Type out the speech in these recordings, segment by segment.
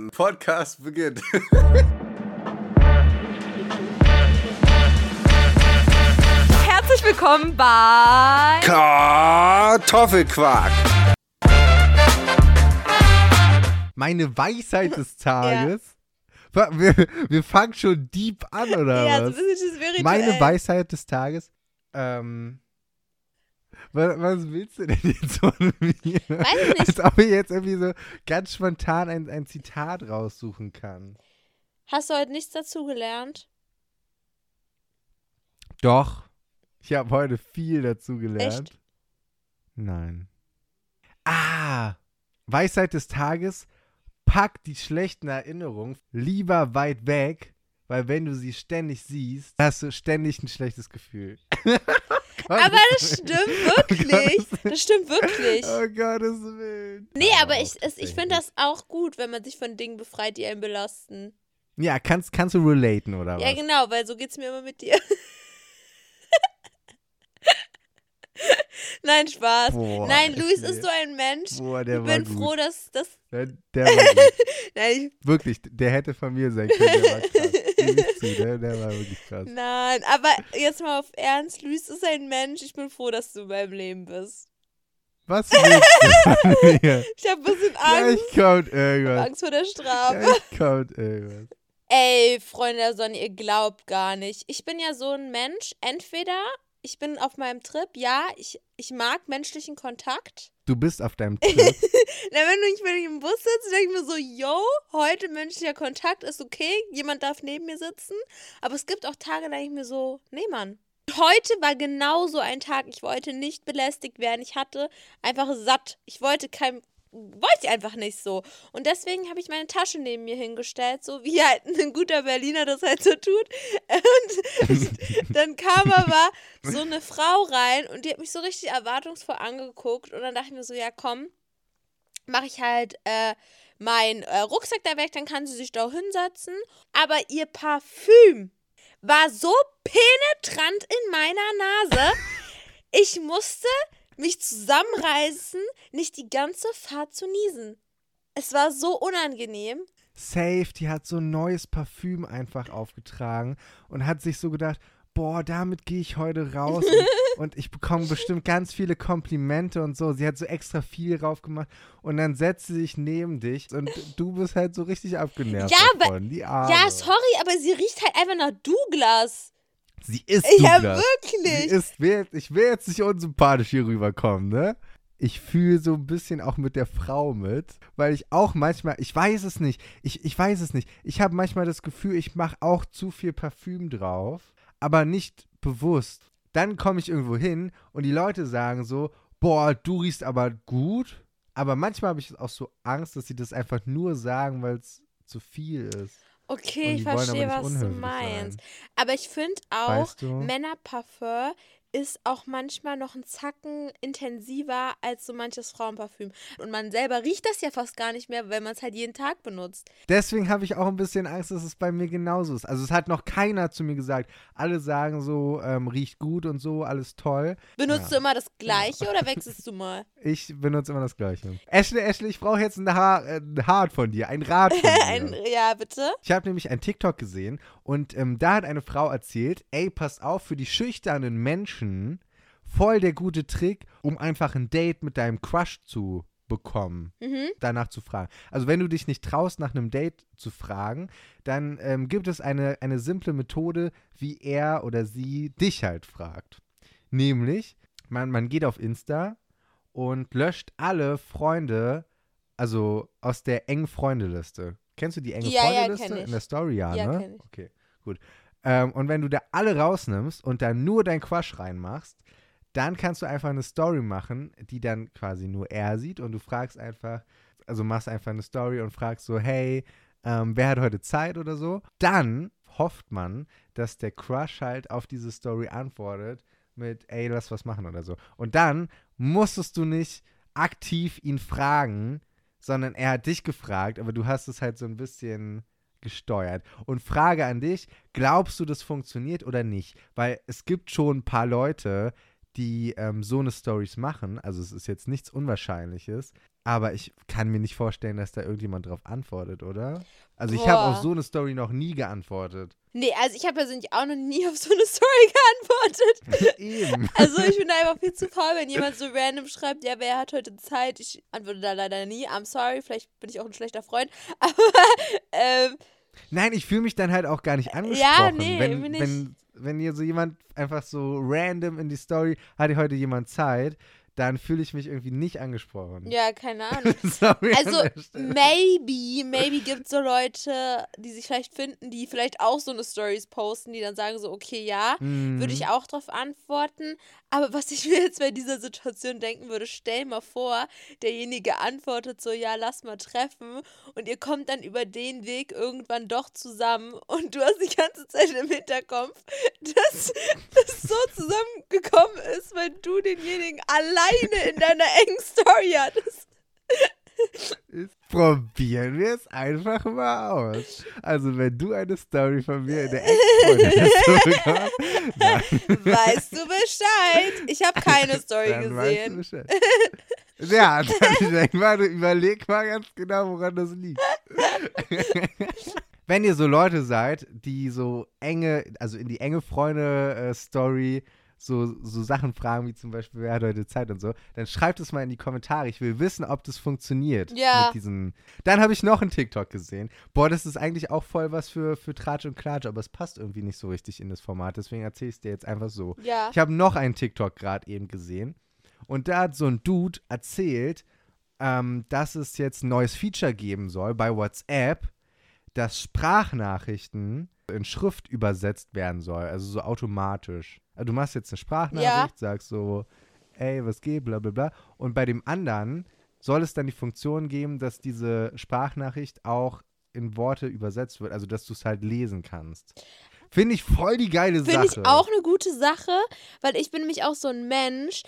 And Podcast beginnt. Herzlich willkommen bei Kartoffelquark. Meine Weisheit des Tages. Wir, wir fangen schon deep an, oder ja, so was? ein bisschen spirituell. Meine Weisheit des Tages. Ähm. Was, was willst du denn jetzt von mir? Weiß ich nicht. Als ob ich jetzt irgendwie so ganz spontan ein, ein Zitat raussuchen kann. Hast du heute nichts dazu gelernt? Doch. Ich habe heute viel dazu gelernt. Echt? Nein. Ah! Weisheit des Tages. Pack die schlechten Erinnerungen lieber weit weg, weil wenn du sie ständig siehst, hast du ständig ein schlechtes Gefühl. Aber das stimmt wirklich. Das stimmt wirklich. Oh Gottes Willen. Nee, aber ich, es, ich finde das auch gut, wenn man sich von Dingen befreit, die einen belasten. Ja, kannst, kannst du relaten, oder Ja, was? genau, weil so geht's mir immer mit dir. Nein, Spaß. Boah, Nein, Luis ist so ein Mensch. Boah, der ich war bin gut. froh, dass das. Der, der war gut. Nein, ich, Wirklich, der hätte von mir sein können, der war krass. Ich zu, der, war wirklich krass. nein, aber jetzt mal auf Ernst. Luis ist ein Mensch. Ich bin froh, dass du in meinem Leben bist. Was willst du? Ich habe ein bisschen Angst. Gleich kommt irgendwas. Angst vor der Strafe. Gleich kommt irgendwas. Ey, Freunde der Sonne, ihr glaubt gar nicht. Ich bin ja so ein Mensch, entweder ich bin auf meinem Trip, ja, ich, ich mag menschlichen Kontakt. Du bist auf deinem Trip. Na, wenn ich, wenn ich im Bus sitze, denke ich mir so, yo, heute menschlicher Kontakt ist okay, jemand darf neben mir sitzen. Aber es gibt auch Tage, da denke ich mir so, nee, Mann. Heute war genau so ein Tag. Ich wollte nicht belästigt werden. Ich hatte einfach satt. Ich wollte kein. Wollte ich einfach nicht so. Und deswegen habe ich meine Tasche neben mir hingestellt, so wie halt ein guter Berliner das halt so tut. Und dann kam aber so eine Frau rein und die hat mich so richtig erwartungsvoll angeguckt. Und dann dachte ich mir so, ja komm, mache ich halt äh, meinen äh, Rucksack da weg, dann kann sie sich da hinsetzen. Aber ihr Parfüm war so penetrant in meiner Nase. Ich musste mich zusammenreißen, nicht die ganze Fahrt zu niesen. Es war so unangenehm. Safe, die hat so ein neues Parfüm einfach aufgetragen und hat sich so gedacht, boah, damit gehe ich heute raus und, und ich bekomme bestimmt ganz viele Komplimente und so. Sie hat so extra viel drauf gemacht und dann setzt sie sich neben dich und du bist halt so richtig abgenervt Ja, aber- davon. Die Arme. Ja, sorry, aber sie riecht halt einfach nach Douglas. Sie ist Ja, Douglas. Sie wirklich. ist, will- ich will jetzt nicht unsympathisch hier rüberkommen, ne? Ich fühle so ein bisschen auch mit der Frau mit, weil ich auch manchmal, ich weiß es nicht, ich, ich weiß es nicht. Ich habe manchmal das Gefühl, ich mache auch zu viel Parfüm drauf, aber nicht bewusst. Dann komme ich irgendwo hin und die Leute sagen so, boah, du riechst aber gut. Aber manchmal habe ich auch so Angst, dass sie das einfach nur sagen, weil es zu viel ist. Okay, ich verstehe, was du meinst. sein. Aber ich finde auch, Weißt du? Männerparfum ist auch manchmal noch ein Zacken intensiver als so manches Frauenparfüm. Und man selber riecht das ja fast gar nicht mehr, wenn man es halt jeden Tag benutzt. Deswegen habe ich auch ein bisschen Angst, dass es bei mir genauso ist. Also es hat noch keiner zu mir gesagt. Alle sagen so, ähm, riecht gut und so, alles toll. Benutzt Ja. du immer das Gleiche oder wechselst du mal? Ich benutze immer das Gleiche. Ashley, Ashley, ich brauche jetzt ein, Haar, äh, ein Rat von dir, ein Rat von Ein, dir. ja, bitte? Ich habe nämlich ein TikTok gesehen und ähm, da hat eine Frau erzählt, ey, passt auf, für die schüchternen Menschen voll der gute Trick, um einfach ein Date mit deinem Crush zu bekommen. Mhm. danach zu fragen. Also wenn du dich nicht traust, nach einem Date zu fragen, dann ähm, gibt es eine, eine simple Methode, wie er oder sie dich halt fragt. Nämlich, man, man geht auf Insta und löscht alle Freunde, also aus der engen Freundeliste. Kennst du die enge Ja, ja, Freundeliste ich. in der Story? Ja, Ja, ne? Okay, gut. Ähm, und wenn du da alle rausnimmst und da nur dein Crush reinmachst, dann kannst du einfach eine Story machen, die dann quasi nur er sieht und du fragst einfach, also machst einfach eine Story und fragst so, hey, ähm, wer hat heute Zeit oder so. Dann hofft man, dass der Crush halt auf diese Story antwortet mit, ey, lass was machen oder so. Und dann musstest du nicht aktiv ihn fragen, sondern er hat dich gefragt, aber du hast es halt so ein bisschen gesteuert. Und Frage an dich, glaubst du, das funktioniert oder nicht? Weil es gibt schon ein paar Leute, die ähm, so eine Stories machen, also es ist jetzt nichts Unwahrscheinliches, Aber ich kann mir nicht vorstellen, dass da irgendjemand drauf antwortet, oder? Also ich habe auf Boah. so eine Story noch nie geantwortet. Nee, also ich habe persönlich auch noch nie auf so eine Story geantwortet. Eben. Also ich bin da einfach viel zu faul, wenn jemand so random schreibt, ja, wer hat heute Zeit? Ich antworte da leider nie. I'm sorry, vielleicht bin ich auch ein schlechter Freund. Aber ähm, Nein, ich fühle mich dann halt auch gar nicht angesprochen. nee, wenn, irgendwie nicht. wenn, wenn hier so jemand einfach so random in die Story, hatte heute jemand Zeit, dann fühle ich mich irgendwie nicht angesprochen. ja, keine Ahnung. Also, maybe, maybe gibt es so Leute, die sich vielleicht finden, die vielleicht auch so eine Stories posten, die dann sagen so, okay, ja, Mhm. würde ich auch drauf antworten. Aber was ich mir jetzt bei dieser Situation denken würde, stell mal vor, derjenige antwortet so, ja, lass mal treffen und ihr kommt dann über den Weg irgendwann doch zusammen und du hast die ganze Zeit im Hinterkopf, dass das so zusammengekommen ist, weil du denjenigen alleine in deiner engen Story hattest. Probieren wir es einfach mal aus. Also, wenn du eine Story von mir in der Ex-Freundin Weißt du Bescheid? Ich habe keine Story dann weißt du gesehen. Bescheid. Ja, dann mal, überleg mal ganz genau, woran das liegt. Wenn ihr so Leute seid, die so enge, also in die enge Freunde-Story so, so Sachen fragen, wie zum Beispiel, wer hat heute Zeit und so, dann schreibt es mal in die Kommentare. Ich will wissen, ob das funktioniert. Ja. Mit diesen. Dann habe ich noch einen TikTok gesehen. Boah, das ist eigentlich auch voll was für, für Tratsch und Klatsch, aber es passt irgendwie nicht so richtig in das Format. Deswegen erzähle ich es dir jetzt einfach so. Ja. Ich habe noch einen TikTok gerade eben gesehen. Und da hat so ein Dude erzählt, ähm, dass es jetzt ein neues Feature geben soll bei WhatsApp, dass Sprachnachrichten in Schrift übersetzt werden soll, also so automatisch. Also du machst jetzt eine Sprachnachricht, sagst so, ey, was geht, bla bla bla. Und bei dem anderen soll es dann die Funktion geben, dass diese Sprachnachricht auch in Worte übersetzt wird, also dass du es halt lesen kannst. Finde ich voll die geile Finde Sache. ich auch eine gute Sache, weil ich bin nämlich auch so ein Mensch.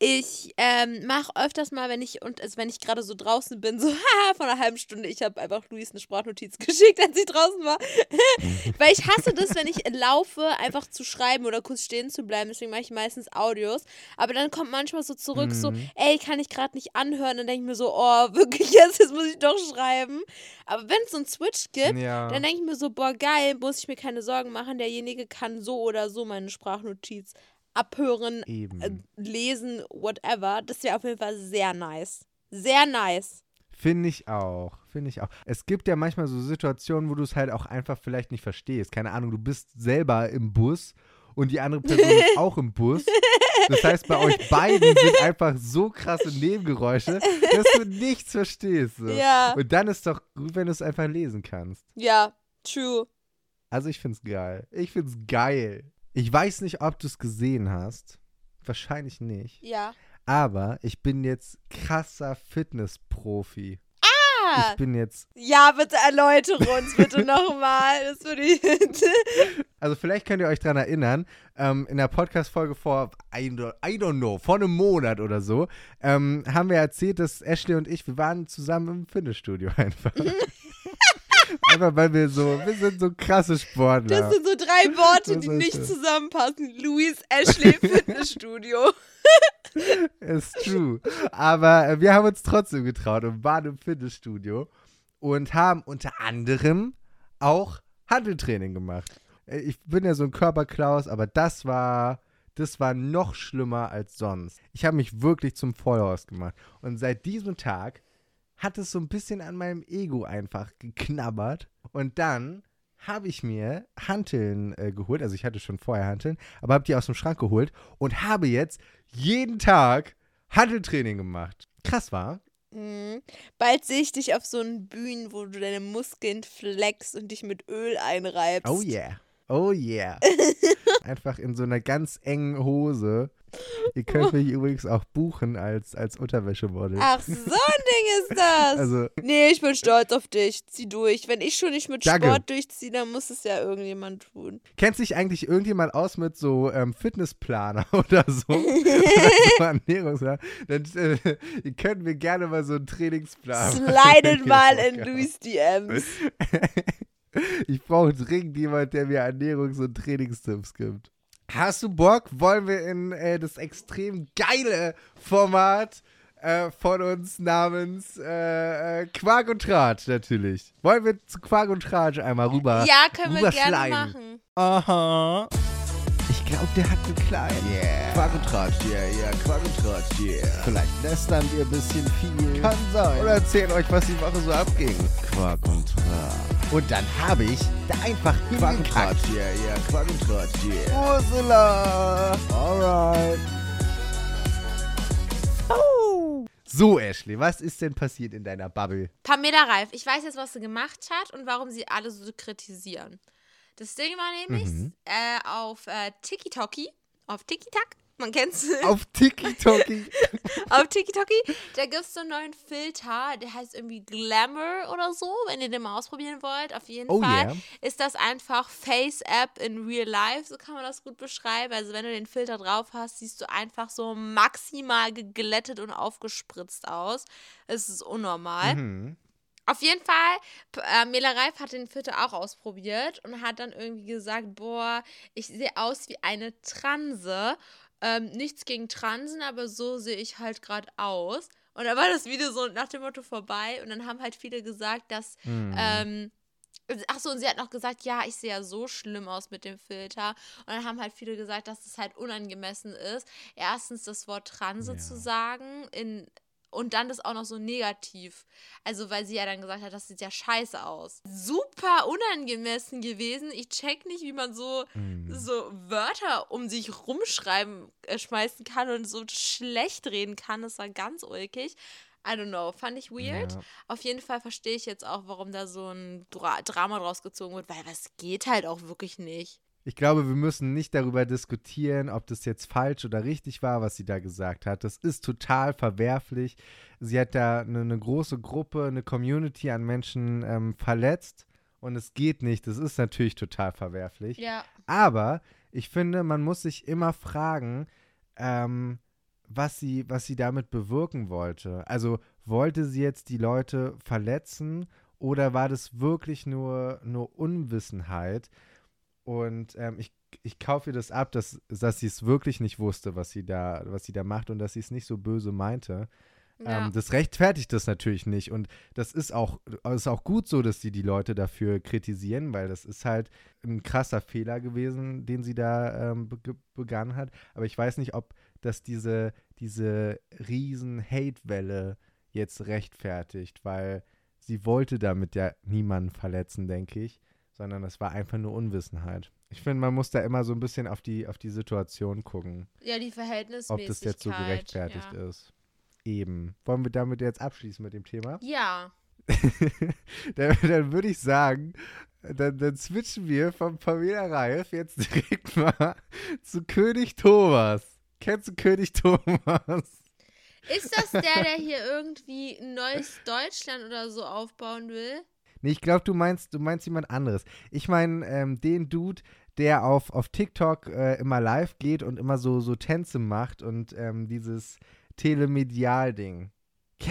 Ich ähm, mache öfters mal, wenn ich und also wenn ich gerade so draußen bin, so haha, vor einer halben Stunde, ich habe einfach Luis eine Sprachnotiz geschickt, als ich draußen war. Weil ich hasse das, wenn ich laufe, einfach zu schreiben oder kurz stehen zu bleiben. Deswegen mache ich meistens Audios. Aber dann kommt manchmal so zurück, so, Mhm. ey, kann ich gerade nicht anhören. Dann denke ich mir so, oh, wirklich jetzt, jetzt muss ich doch schreiben. Aber wenn es so einen Switch gibt, ja. dann denke ich mir so, boah, geil, muss ich mir keine Sorgen machen. Derjenige kann so oder so meine Sprachnotiz abhören, äh, lesen, whatever. Das wäre auf jeden Fall sehr nice. Sehr nice. Finde ich auch. Finde ich auch. Es gibt ja manchmal so Situationen, wo du es halt auch einfach vielleicht nicht verstehst. Keine Ahnung, du bist selber im Bus und die andere Person ist auch im Bus. Das heißt, bei euch beiden sind einfach so krasse Nebengeräusche, dass du nichts verstehst. So. Ja. Und dann ist doch gut, wenn du es einfach lesen kannst. Ja, true. Also ich find's geil. Ich find's geil. Ich weiß nicht, ob du es gesehen hast. Wahrscheinlich nicht. Ja. Aber ich bin jetzt krasser Fitnessprofi. Ah, Ich bin jetzt ja, bitte erläutere uns bitte nochmal. Das würde ich. Also vielleicht könnt ihr euch dran erinnern, ähm, in der Podcast-Folge vor, I don't, I don't know, vor einem Monat oder so, ähm, haben wir erzählt, dass Ashley und ich, wir waren zusammen im Fitnessstudio einfach. Einfach weil wir so, wir sind so krasse Sportler. Das sind so drei Worte, die nicht das? zusammenpassen. Luis Ashley Fitnessstudio. Ist true. Aber äh, wir haben uns trotzdem getraut und waren im Fitnessstudio und haben unter anderem auch Handeltraining gemacht. Äh, Ich bin ja so ein Körperklaus, aber das war, das war noch schlimmer als sonst. Ich habe mich wirklich zum Vollhorst gemacht. Und seit diesem Tag hat es so ein bisschen an meinem Ego einfach geknabbert. Und dann habe ich mir Hanteln äh, geholt. Also ich hatte schon vorher Hanteln, aber habe die aus dem Schrank geholt und habe jetzt jeden Tag Handeltraining gemacht. Krass war. Mhm. Bald sehe ich dich auf so einen Bühnen, wo du deine Muskeln flexst und dich mit Öl einreibst. Oh yeah. Oh yeah. Einfach in so einer ganz engen Hose. Ihr könnt mich übrigens auch buchen als, als Unterwäschemodel. Ach, so ein Ding ist das. Also, nee, ich bin stolz auf dich. Zieh durch. Wenn ich schon nicht mit Danke. Sport durchziehe, dann muss es ja irgendjemand tun. kennt sich eigentlich irgendjemand aus mit so ähm, Fitnessplaner oder so? oder so? Dann äh, ihr könnt mir gerne mal so einen Trainingsplan. Slidet mal in vorkommen. Luis DMs. Ich brauche dringend jemand, der mir Ernährungs- und Trainingstipps gibt. Hast du Bock? Wollen wir in äh, das extrem geile Format äh, von uns namens äh, äh, Quark und Tratsch natürlich. Wollen wir zu Quark und Tratsch einmal rüber Ja, können wir gerne machen. Aha. Ich glaube, der hat einen kleinen. Yeah. Quark und Tratsch, yeah, yeah, Quark und Tratsch, yeah. Vielleicht lästern wir ein bisschen viel. Kann sein. Oder erzählen euch, was die Woche so abging. Quark und Tratsch. Und dann habe ich da einfach Quark und. Tratsch, yeah, yeah, Quark und Tratsch, yeah. Ursula. Alright. So, Ashley, was ist denn passiert in deiner Bubble? Pamela Reif, ich weiß jetzt, was sie gemacht hat und warum sie alle so kritisieren. Das Ding war nämlich Mhm. äh, auf äh, TikToki, auf TikTok, man kennt's, Auf TikToki. auf TikToki, da gibt's so einen neuen Filter, der heißt irgendwie Glamour oder so, wenn ihr den mal ausprobieren wollt. Auf jeden Oh Fall yeah. ist das einfach Face-App in Real Life, so kann man das gut beschreiben. Also wenn du den Filter drauf hast, siehst du einfach so maximal geglättet und aufgespritzt aus. Es ist unnormal. mhm. Auf jeden Fall, äh, Mela Reif hat den Filter auch ausprobiert und hat dann irgendwie gesagt, boah, ich sehe aus wie eine Transe. Ähm, nichts gegen Transen, aber so sehe ich halt gerade aus. Und dann war das Video so nach dem Motto vorbei und dann haben halt viele gesagt, dass Mhm. ähm, ach so, und sie hat noch gesagt, ja, ich sehe ja so schlimm aus mit dem Filter. Und dann haben halt viele gesagt, dass es halt unangemessen ist, erstens das Wort Transe Ja. zu sagen in und dann das auch noch so negativ. Also, weil sie ja dann gesagt hat, das sieht ja scheiße aus. Super unangemessen gewesen. Ich check nicht, wie man so, Mhm. so Wörter um sich rumschreiben, äh, schmeißen kann und so schlecht reden kann. Das war ganz ulkig. I don't know, fand ich weird. Ja. Auf jeden Fall verstehe ich jetzt auch, warum da so ein Dra Drama draus gezogen wird, weil das geht halt auch wirklich nicht. Ich glaube, wir müssen nicht darüber diskutieren, ob das jetzt falsch oder richtig war, was sie da gesagt hat. Das ist total verwerflich. Sie hat da eine, eine große Gruppe, eine Community an Menschen ähm, verletzt und es geht nicht. Das ist natürlich total verwerflich. Ja. Aber ich finde, man muss sich immer fragen, ähm, was, sie, was sie damit bewirken wollte. Also wollte sie jetzt die Leute verletzen oder war das wirklich nur, nur Unwissenheit? Und ähm, ich, ich kaufe ihr das ab, dass, dass sie es wirklich nicht wusste, was sie da, was sie da macht und dass sie es nicht so böse meinte. ja. Ähm, das rechtfertigt das natürlich nicht. Und das ist auch, ist auch gut so, dass sie die Leute dafür kritisieren, weil das ist halt ein krasser Fehler gewesen, den sie da ähm, be begangen hat. Aber ich weiß nicht, ob das diese, diese riesen Hate-Welle jetzt rechtfertigt, weil sie wollte damit ja niemanden verletzen, denke ich, sondern es war einfach nur Unwissenheit. Ich finde, man muss da immer so ein bisschen auf die, auf die Situation gucken ja, die ob Verhältnismäßigkeit. das jetzt so gerechtfertigt ja. ist. Eben. Wollen wir damit jetzt abschließen mit dem Thema? Ja. dann dann würde ich sagen, dann, dann switchen wir von Pamela Reif jetzt direkt mal zu König Thomas. Kennst du König Thomas? Ist das der, der hier irgendwie ein neues Deutschland oder so aufbauen will? Nee, ich glaube, du meinst, du meinst jemand anderes. Ich meine ähm, den Dude, der auf, auf TikTok äh, immer live geht und immer so, so Tänze macht und ähm, dieses Telemedial-Ding.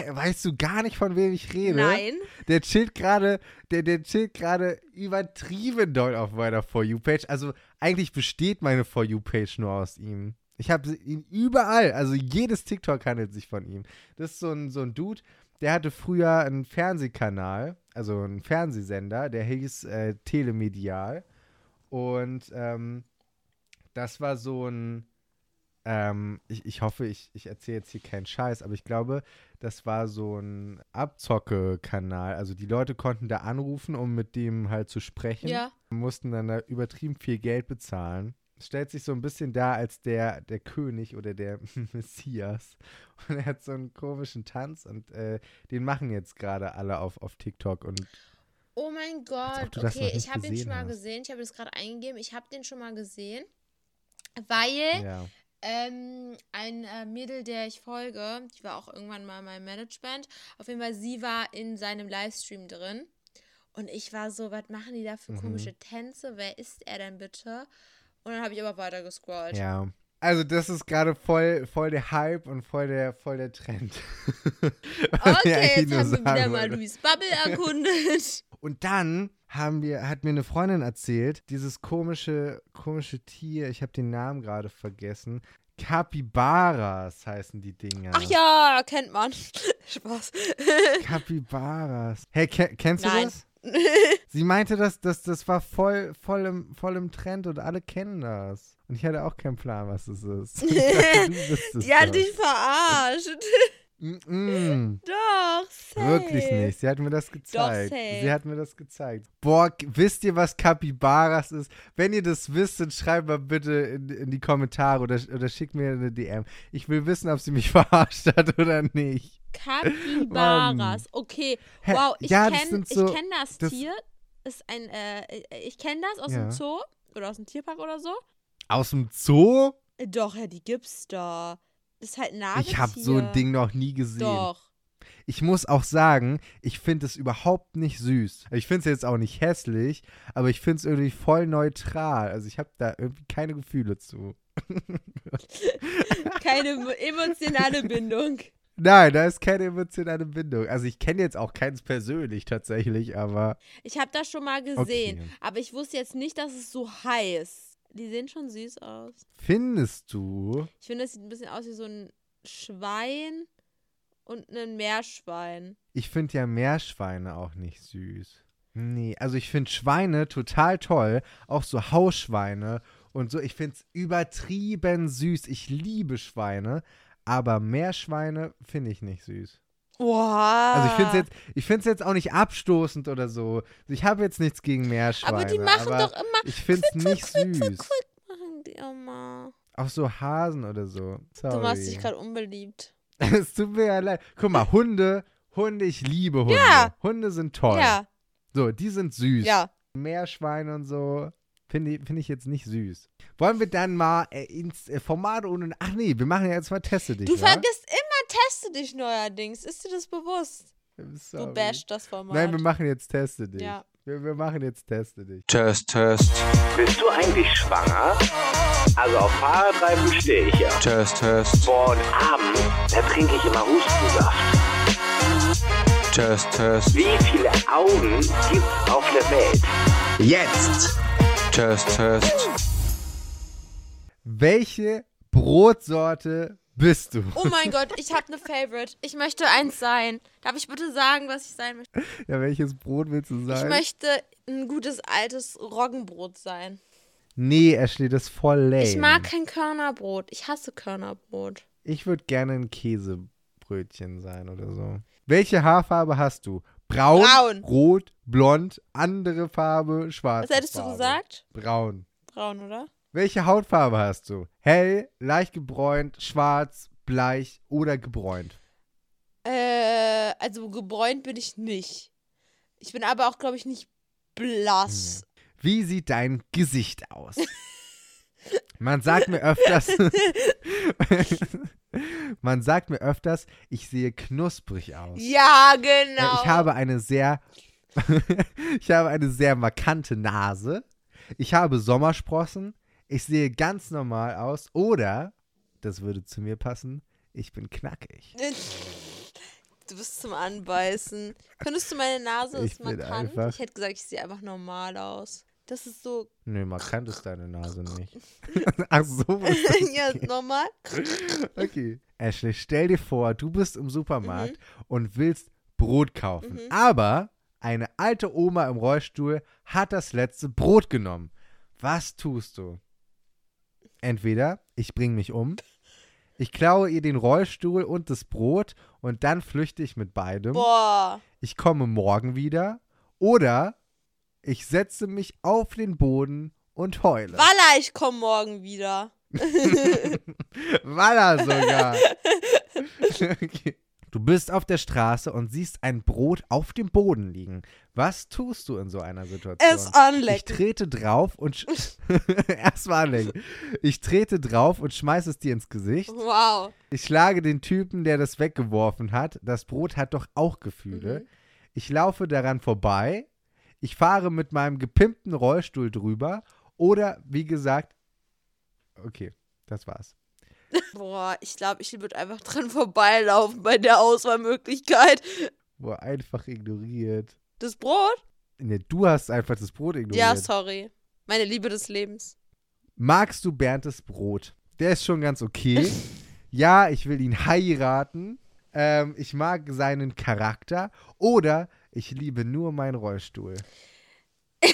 Weißt du gar nicht, von wem ich rede? Nein. Der chillt gerade, der, der chillt gerade übertrieben doll auf meiner For You-Page. Also eigentlich besteht meine For You-Page nur aus ihm. Ich habe ihn überall, also jedes TikTok handelt sich von ihm. Das ist so ein, so ein Dude, der hatte früher einen Fernsehkanal, also einen Fernsehsender, der hieß äh, Telemedial. Und ähm, das war so ein, ähm, ich, ich hoffe, ich, ich erzähle jetzt hier keinen Scheiß, aber ich glaube, das war so ein Abzocke-Kanal. Also die Leute konnten da anrufen, um mit dem halt zu sprechen. Ja. Mussten dann da übertrieben viel Geld bezahlen. Stellt sich so ein bisschen dar als der, der König oder der Messias. Und er hat so einen komischen Tanz und äh, den machen jetzt gerade alle auf, auf TikTok. Und Oh mein Gott. Okay, ich habe den gesehen schon mal hast. gesehen. Ich habe das gerade eingegeben. Ich habe den schon mal gesehen. Weil ja. ähm, ein äh, Mädel, der ich folge, die war auch irgendwann mal in meinem Management. Auf jeden Fall, sie war in seinem Livestream drin. Und ich war so, was machen die da für Mhm. komische Tänze? Wer ist er denn bitte? Und dann habe ich aber weiter gescrollt. Ja. Also das ist gerade voll, voll der Hype und voll der, voll der Trend. Okay, jetzt haben wir wieder mal. Louis Bubble erkundet. Und dann haben wir, hat mir eine Freundin erzählt, dieses komische, komische Tier, ich habe den Namen gerade vergessen. Capybaras heißen die Dinger. Ach ja, kennt man. Spaß. Capybaras. Hey, ke kennst du Nein. das? Sie meinte, dass das, das war voll, voll, im, voll im Trend und alle kennen das. Und ich hatte auch keinen Plan, was es ist. Dachte, Die hat dich verarscht. Mm-mm. Doch, safe. Wirklich nicht. Sie hat mir das gezeigt. safe. Sie hat mir das gezeigt. Boah, wisst ihr, was Capybaras ist? Wenn ihr das wisst, dann schreibt mal bitte in, in die Kommentare oder, oder schickt mir eine DM. Ich will wissen, ob sie mich verarscht hat oder nicht. Capybaras. Okay. Hä? Wow, ich ja, kenne so, kenn das, das- Tier. Ist ein, äh, ich kenne das aus Ja. dem Zoo oder aus dem Tierpark oder so. aus dem Zoo? Äh, Doch, ja, die gibt's da. Ist halt ein Nagetier. Ich habe so ein Ding noch nie gesehen. Doch. Ich muss auch sagen, ich finde es überhaupt nicht süß. Ich finde es jetzt auch nicht hässlich, aber ich finde es irgendwie voll neutral. Also ich habe da irgendwie keine Gefühle zu. Keine emo- emotionale Bindung. Nein, da ist keine emotionale Bindung. Also ich kenne jetzt auch keins persönlich tatsächlich, aber Ich habe das schon mal gesehen, Okay. aber ich wusste jetzt nicht, dass es so heiß. Die sehen schon süß aus. findest du? Ich finde, es sieht ein bisschen aus wie so ein Schwein und ein Meerschwein. Ich finde ja Meerschweine auch nicht süß. Nee, also ich finde Schweine total toll, auch so Hausschweine und so. Ich finde es übertrieben süß. Ich liebe Schweine, aber Meerschweine finde ich nicht süß. Wow. Also ich finde es jetzt, ich find's jetzt auch nicht abstoßend oder so. Ich habe jetzt nichts gegen Meerschweine. aber die machen aber doch immer. Ich finde es nicht süß. Machen die immer. Auch so Hasen oder so. Sorry. Du machst dich gerade unbeliebt. Es tut mir ja leid. Guck mal, Hunde, Hunde, ich liebe Hunde. Ja. Hunde sind toll. Ja, So, die sind süß. ja. Meerschweine und so. Finde ich, find ich jetzt nicht süß. Wollen wir dann mal äh, ins äh, Format ohne. Ach nee, wir machen ja jetzt mal Teste dich. Du wa? vergisst immer, teste dich neuerdings. Ist dir das bewusst? Sorry. Du bashst das Format. Nein, wir machen jetzt Teste dich. Ja. Wir, wir machen jetzt Teste dich. Test, Test, Bist du eigentlich schwanger? Also auf Fahrradreifen stehe ich ja. Test, Test, Boah, und abends, da trinke ich immer Hustensaft. Test, Test, Wie viele Augen gibt's auf der Welt? Jetzt! Test, Test. Welche Brotsorte bist du? Oh mein Gott, ich habe eine Favorite. Ich möchte eins sein. Darf ich bitte sagen, was ich sein möchte? Ja, welches Brot willst du sein? Ich möchte ein gutes altes Roggenbrot sein. nee, Ashley, das ist voll lame. Ich mag kein Körnerbrot. Ich hasse Körnerbrot. Ich würde gerne ein Käsebrötchen sein oder so. Welche Haarfarbe hast du? Braun, Braun. rot, blond, andere Farbe, schwarz. Was hättest du gesagt? Braun. Braun, oder? Welche Hautfarbe hast du? Hell, leicht gebräunt, schwarz, bleich oder gebräunt? Äh, also gebräunt bin ich nicht. Ich bin aber auch, glaube ich, nicht blass. Wie sieht dein Gesicht aus? Man sagt mir öfters, man sagt mir öfters, ich sehe knusprig aus. Ja, Äh, genau. Ich habe eine sehr, ich habe eine sehr markante Nase. Ich habe Sommersprossen. Ich sehe ganz normal aus. Oder, das würde zu mir passen, ich bin knackig. Du bist zum Anbeißen. Könntest du meine Nase Ich ist bin markant? einfach- Ich hätte gesagt, ich sehe einfach normal aus. Das ist so, Nö, markant ist deine Nase nicht. Ach so. das ja, normal. Okay. Ashley, stell dir vor, du bist im Supermarkt Mhm. und willst Brot kaufen. Aber eine alte Oma im Rollstuhl hat das letzte Brot genommen. Was tust du? Entweder ich bringe mich um, ich klaue ihr den Rollstuhl und das Brot und dann flüchte ich mit beidem. Boah. Ich komme morgen wieder. Oder ich setze mich auf den Boden und heule. Walla, ich komme morgen wieder. Walla sogar. okay. Du bist auf der Straße und siehst ein Brot auf dem Boden liegen. Was tust du in so einer Situation? Es anlecken. Ich trete drauf und erstmal anlegen. Ich trete drauf und schmeiße es dir ins Gesicht. Wow. Ich schlage den Typen, der das weggeworfen hat. Das Brot hat doch auch Gefühle. Mhm. Ich laufe daran vorbei. Ich fahre mit meinem gepimpten Rollstuhl drüber. Oder, wie gesagt, okay, das war's. Boah, ich glaube, ich würde einfach dran vorbeilaufen bei der Auswahlmöglichkeit. Boah, einfach ignoriert. Das Brot? Ne, du hast einfach das Brot ignoriert. Ja, sorry. Meine Liebe des Lebens. Magst du Berntes Brot? der ist schon ganz okay. ja, ich will ihn heiraten. Ähm, ich mag seinen Charakter. Oder ich liebe nur meinen Rollstuhl.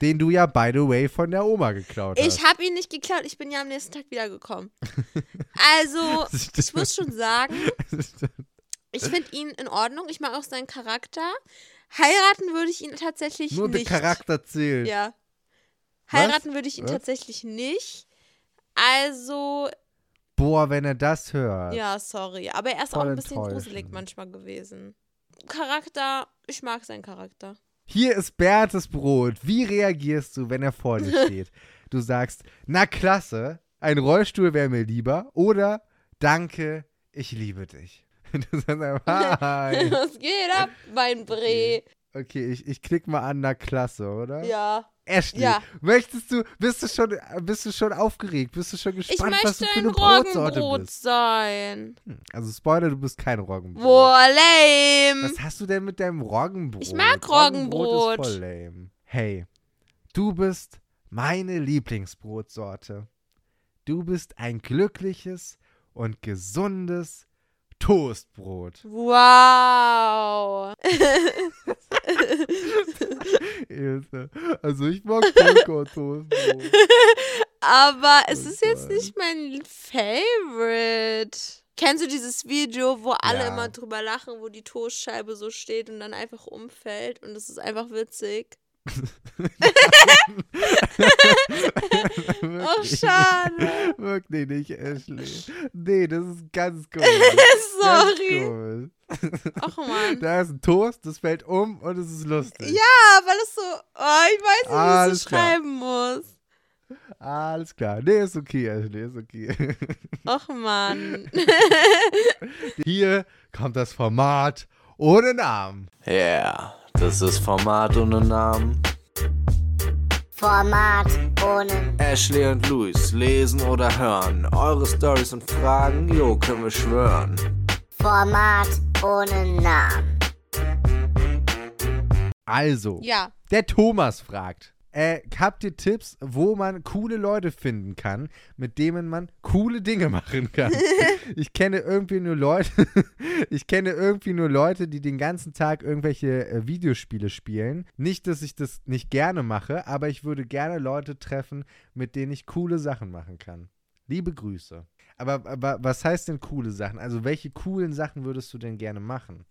Den du ja, by the way, von der Oma geklaut hast. Ich habe ihn nicht geklaut, ich bin ja am nächsten Tag wiedergekommen. Also, ich muss schon sagen, ich finde ihn in Ordnung. Ich mag auch seinen Charakter. Heiraten würde ich ihn tatsächlich Nur der nicht. Charakter zählt. Ja. Was? Heiraten würde ich ihn Was? tatsächlich nicht. Also, Boah, wenn er das hört. ja, sorry. Aber er ist auch ein bisschen gruselig manchmal gewesen. Charakter, ich mag seinen Charakter. Hier ist Bertes Brot. Wie reagierst du, wenn er vor dir steht? Du sagst, na klasse, ein Rollstuhl wäre mir lieber. Oder, danke, ich liebe dich. Du sagst einfach. Was geht ab, mein Bre? Okay, ich, ich klick mal an, na klasse, oder? Ja. Ashley, Ja. möchtest du, bist du schon, bist du schon aufgeregt? Bist du schon Ich gespannt, was möchte du für ein eine Brotsorte Roggenbrot bist? sein. Hm, Also Spoiler, du bist kein Roggenbrot. Boah, lame. Was hast du denn mit deinem Roggenbrot? Ich mag Roggenbrot Roggenbrot. ist voll lame. Hey, du bist meine Lieblingsbrotsorte. Du bist ein glückliches und gesundes Toastbrot. Wow. Also ich mag Vollkorn-Toastbrot. Aber es ist jetzt nicht mein Favorite. Kennst du dieses Video, wo alle Ja. immer drüber lachen, wo die Toastscheibe so steht und dann einfach umfällt und es ist einfach witzig? Oh, Wirklich. schade. Wirklich nicht, Ashley. Nee, das ist ganz komisch. Sorry. Ganz komisch. Ach man. Da ist ein Toast, das fällt um und es ist lustig. Ja, weil es so. Oh, ich weiß nicht, wie ich es schreiben muss. Alles klar. Nee, ist okay, Ashley, ist okay. Ach man. Hier kommt das Format ohne Namen. Yeah, das ist Format ohne Namen. Format ohne Ashley und Luis lesen oder hören. Eure Stories und Fragen, jo, können wir schwören. Format ohne Namen. Also, ja. der Thomas fragt. Äh, habt ihr Tipps, wo man coole Leute finden kann, mit denen man coole Dinge machen kann? ich kenne irgendwie nur Leute, ich kenne irgendwie nur Leute, die den ganzen Tag irgendwelche äh, Videospiele spielen. Nicht, dass ich das nicht gerne mache, aber ich würde gerne Leute treffen, mit denen ich coole Sachen machen kann. Liebe Grüße. Aber, aber was heißt denn coole Sachen? Also welche coolen Sachen würdest du denn gerne machen?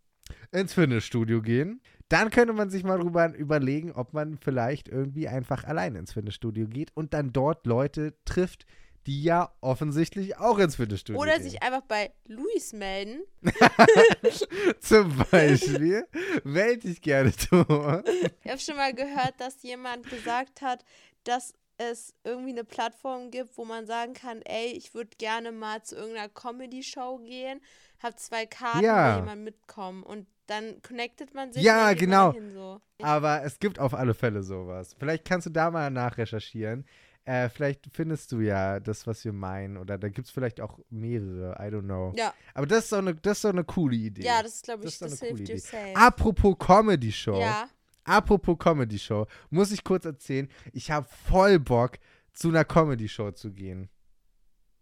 Ins Fitnessstudio gehen. Dann könnte man sich mal drüber überlegen, ob man vielleicht irgendwie einfach alleine ins Fitnessstudio geht und dann dort Leute trifft, die ja offensichtlich auch ins Fitnessstudio Oder gehen. sich einfach bei Luis melden. Zum Beispiel. Melde dich gerne, Thomas. Ich habe schon mal gehört, dass jemand gesagt hat, dass es irgendwie eine Plattform gibt, wo man sagen kann, ey, ich würde gerne mal zu irgendeiner Comedy-Show gehen, hab zwei Karten, Ja. will jemand mitkommen und dann connectet man sich. Ja, genau. So. Aber es gibt auf alle Fälle sowas. Vielleicht kannst du da mal nachrecherchieren. Äh, vielleicht findest du ja das, was wir meinen. Oder da gibt es vielleicht auch mehrere. I don't know. Ja, Aber das ist doch eine, das ist doch eine coole Idee. ja, das ist, glaube Das ich, das, coole hilft dir safe. Apropos Comedy Show. Ja, Apropos Comedy Show. Muss ich kurz erzählen. Ich habe voll Bock, zu einer Comedy Show zu gehen.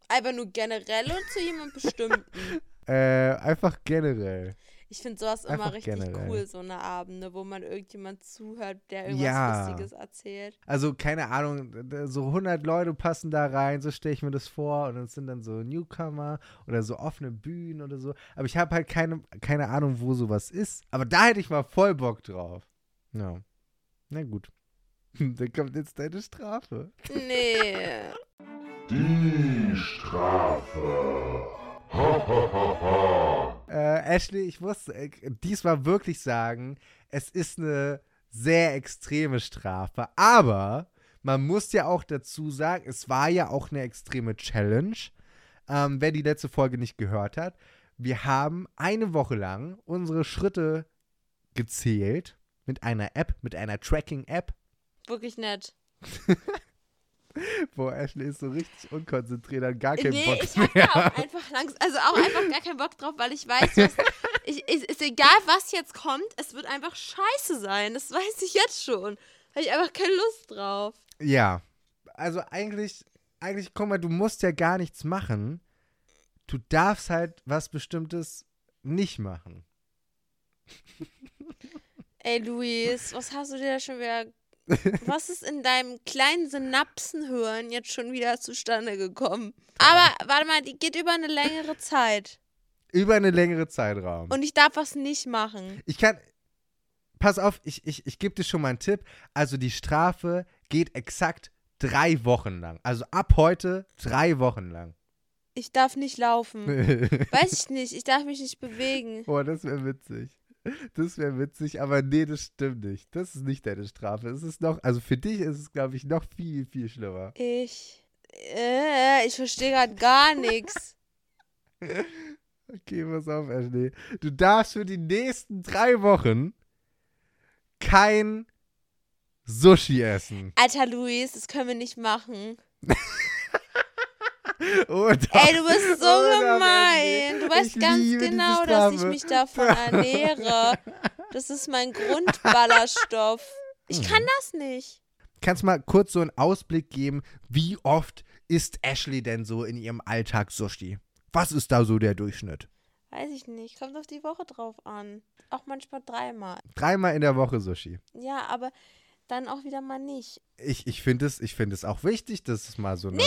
einfach nur generell und zu jemandem bestimmten. Äh, einfach generell. Ich finde sowas immer Einfach richtig generell. cool, so eine Abende, wo man irgendjemand zuhört, der irgendwas Ja. Lustiges erzählt. Also, keine Ahnung, so 100 Leute passen da rein, so stelle ich mir das vor. Und es sind dann so Newcomer oder so offene Bühnen oder so. Aber ich habe halt keine, keine Ahnung, wo sowas ist. Aber da hätte ich mal voll Bock drauf. Ja. Na gut. Dann kommt jetzt deine Strafe. Nee. Die Strafe. Äh, Ashley, ich muss äh, diesmal wirklich sagen, es ist eine sehr extreme Strafe. Aber man muss ja auch dazu sagen, es war ja auch eine extreme Challenge. Ähm, wer die letzte Folge nicht gehört hat, wir haben eine Woche lang unsere Schritte gezählt mit einer App, mit einer Tracking-App. Wirklich nett. Boah, Ashley ist so richtig unkonzentriert, hat gar keinen nee, Bock ich hab mehr. da auch einfach langsam, also auch einfach gar keinen Bock drauf, weil ich weiß, was, ich, ich, ist egal, was jetzt kommt, es wird einfach scheiße sein. Das weiß ich jetzt schon. Habe ich einfach keine Lust drauf. Ja, also eigentlich, eigentlich, guck mal, du musst ja gar nichts machen. Du darfst halt was Bestimmtes nicht machen. Ey, Luis, was hast du dir da schon wieder. Was ist in deinem kleinen Synapsenhirn jetzt schon wieder zustande gekommen? Aber warte mal, die geht über eine längere Zeit. Über einen längeren Zeitraum. Und ich darf was nicht machen. Ich kann. Pass auf, ich, ich, ich gebe dir schon mal einen Tipp. Also die Strafe geht exakt drei Wochen lang. Also ab heute drei Wochen lang. Ich darf nicht laufen. Weiß ich nicht, ich darf mich nicht bewegen. Boah, das wäre witzig. Das wäre witzig, aber nee, das stimmt nicht. Das ist nicht deine Strafe. Es ist noch, also für dich ist es, glaube ich, noch viel, viel schlimmer. Ich. Äh, ich verstehe gerade gar nichts. Okay, pass auf, Ashley. Du darfst für die nächsten drei Wochen kein Sushi essen. Alter Luis, das können wir nicht machen. Oh, doch. Ey, du bist so Oh, gemein. Du weißt ganz genau, dass ich mich davon ernähre. Das ist mein Grundballerstoff. Ich kann Mhm. das nicht. Kannst mal kurz so einen Ausblick geben, wie oft isst Ashley denn so in ihrem Alltag Sushi? Was ist da so der Durchschnitt? Weiß ich nicht. Kommt auf die Woche drauf an. Auch manchmal dreimal. Dreimal in der Woche Sushi. Ja, aber dann auch wieder mal nicht. Ich, ich finde es, ich find es auch wichtig, dass es mal so, eine,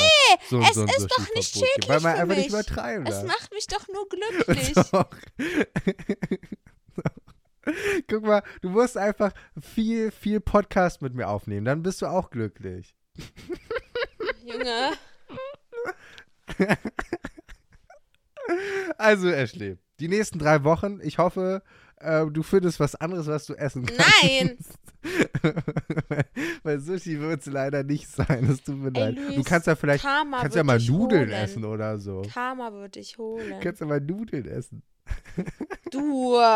so, es so ist doch Sushi-Verbot nicht gibt, schädlich Weil man für einfach nicht übertreiben Es darf. macht mich doch nur glücklich. Doch. Guck mal, du musst einfach viel, viel Podcast mit mir aufnehmen. Dann bist du auch glücklich. Junge. Also, Ashley, die nächsten drei Wochen, ich hoffe, äh, du findest was anderes, was du essen kannst. Nein. Weil Sushi wird es leider nicht sein. Es tut mir Ey, leid. du Luis, kannst ja vielleicht Karma kannst ja mal Nudeln holen. essen oder so. Karma würde ich holen. Kannst ja mal Nudeln essen. Du.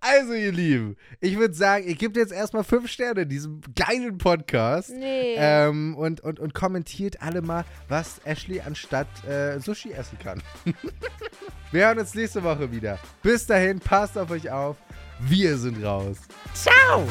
Also, ihr Lieben, ich würde sagen, ihr gebt jetzt erstmal fünf Sterne diesem geilen Podcast. Nee. Ähm, und, und, und kommentiert alle mal, was Ashley anstatt äh, Sushi essen kann. Wir hören uns nächste Woche wieder. Bis dahin, passt auf euch auf. Wir sind raus. Ciao.